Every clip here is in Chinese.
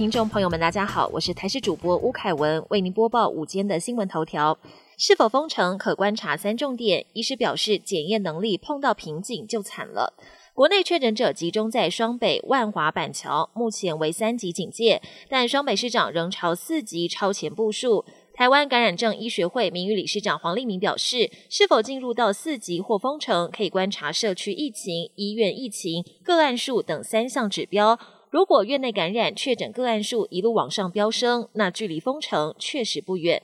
听众朋友们，大家好，我是台视主播吴凯文，为您播报午间的新闻头条。是否封城可观察三重点，医师表示检验能力碰到瓶颈就惨了。国内确诊者集中在双北、万华、板桥，目前为三级警戒，但双北市长仍朝四级超前部署。台湾感染症医学会名誉理事长黄立明表示，是否进入到四级或封城，可以观察社区疫情、医院疫情、个案数等三项指标。如果院内感染确诊个案数一路往上飙升，那距离封城确实不远。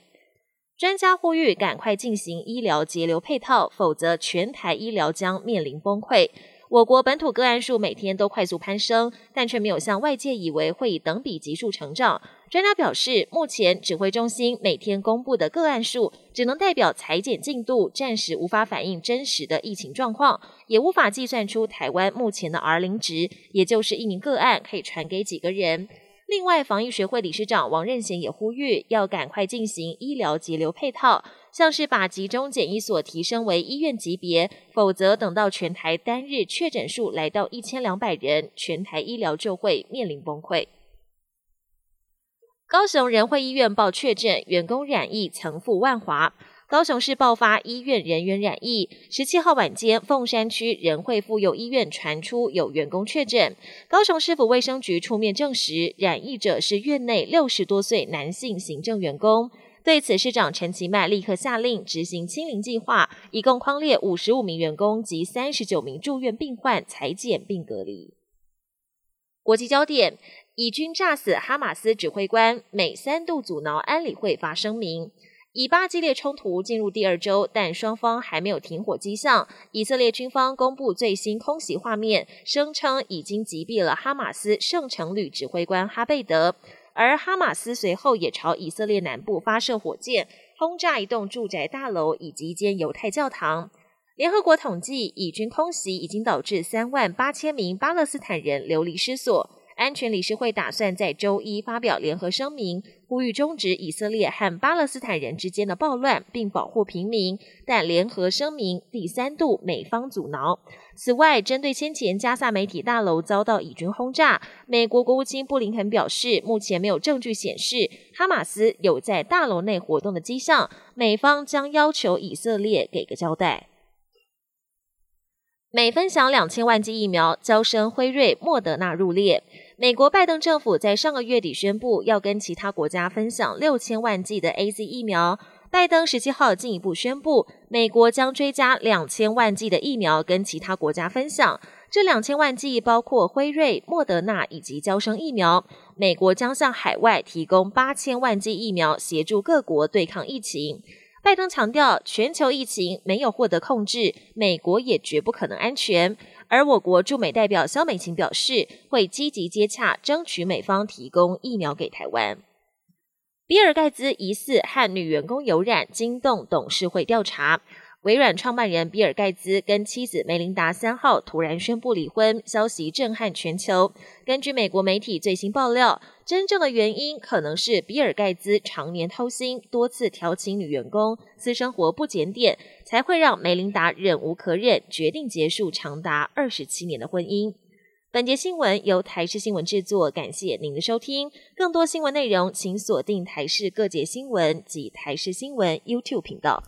专家呼吁赶快进行医疗节流配套，否则全台医疗将面临崩溃。我国本土个案数每天都快速攀升，但却没有像外界以为会以等比级数成长。专家表示，目前指挥中心每天公布的个案数，只能代表裁剪进度，暂时无法反映真实的疫情状况，也无法计算出台湾目前的 R 零值，也就是一名个案可以传给几个人。另外，防疫学会理事长王任贤也呼吁，要赶快进行医疗急流配套，像是把集中检疫所提升为医院级别，否则等到全台单日确诊数来到一千两百人，全台医疗就会面临崩溃。高雄仁惠医院报确诊员工染疫，曾赴万华。高雄市爆发医院人员染疫，十七号晚间，凤山区仁惠妇幼医院传出有员工确诊。高雄市府卫生局出面证实，染疫者是院内六十多岁男性行政员工。对此，市长陈其迈立刻下令执行清零计划，一共框列五十五名员工及三十九名住院病患裁剪并隔离。国际焦点：以军炸死哈马斯指挥官，美三度阻挠安理会发声明。以巴激烈冲突进入第二周，但双方还没有停火迹象。以色列军方公布最新空袭画面，声称已经击毙了哈马斯圣城旅指挥官哈贝德。而哈马斯随后也朝以色列南部发射火箭，轰炸一栋住宅大楼以及一间犹太教堂。联合国统计，以军空袭已经导致三万八千名巴勒斯坦人流离失所。安全理事会打算在周一发表联合声明，呼吁终止以色列和巴勒斯坦人之间的暴乱，并保护平民。但联合声明第三度美方阻挠。此外，针对先前加萨媒体大楼遭到以军轰炸，美国国务卿布林肯表示，目前没有证据显示哈马斯有在大楼内活动的迹象，美方将要求以色列给个交代。美分享两千万剂疫苗，交生辉瑞、莫德纳入列。美国拜登政府在上个月底宣布要跟其他国家分享六千万剂的 A Z 疫苗。拜登十七号进一步宣布，美国将追加两千万剂的疫苗跟其他国家分享。这两千万剂包括辉瑞、莫德纳以及交生疫苗。美国将向海外提供八千万剂疫苗，协助各国对抗疫情。拜登强调，全球疫情没有获得控制，美国也绝不可能安全。而我国驻美代表肖美琴表示，会积极接洽，争取美方提供疫苗给台湾。比尔盖茨疑似和女员工有染，惊动董事会调查。微软创办人比尔盖茨跟妻子梅琳达三号突然宣布离婚，消息震撼全球。根据美国媒体最新爆料，真正的原因可能是比尔盖茨常年偷腥，多次调情女员工，私生活不检点，才会让梅琳达忍无可忍，决定结束长达二十七年的婚姻。本节新闻由台视新闻制作，感谢您的收听。更多新闻内容，请锁定台视各节新闻及台视新闻 YouTube 频道。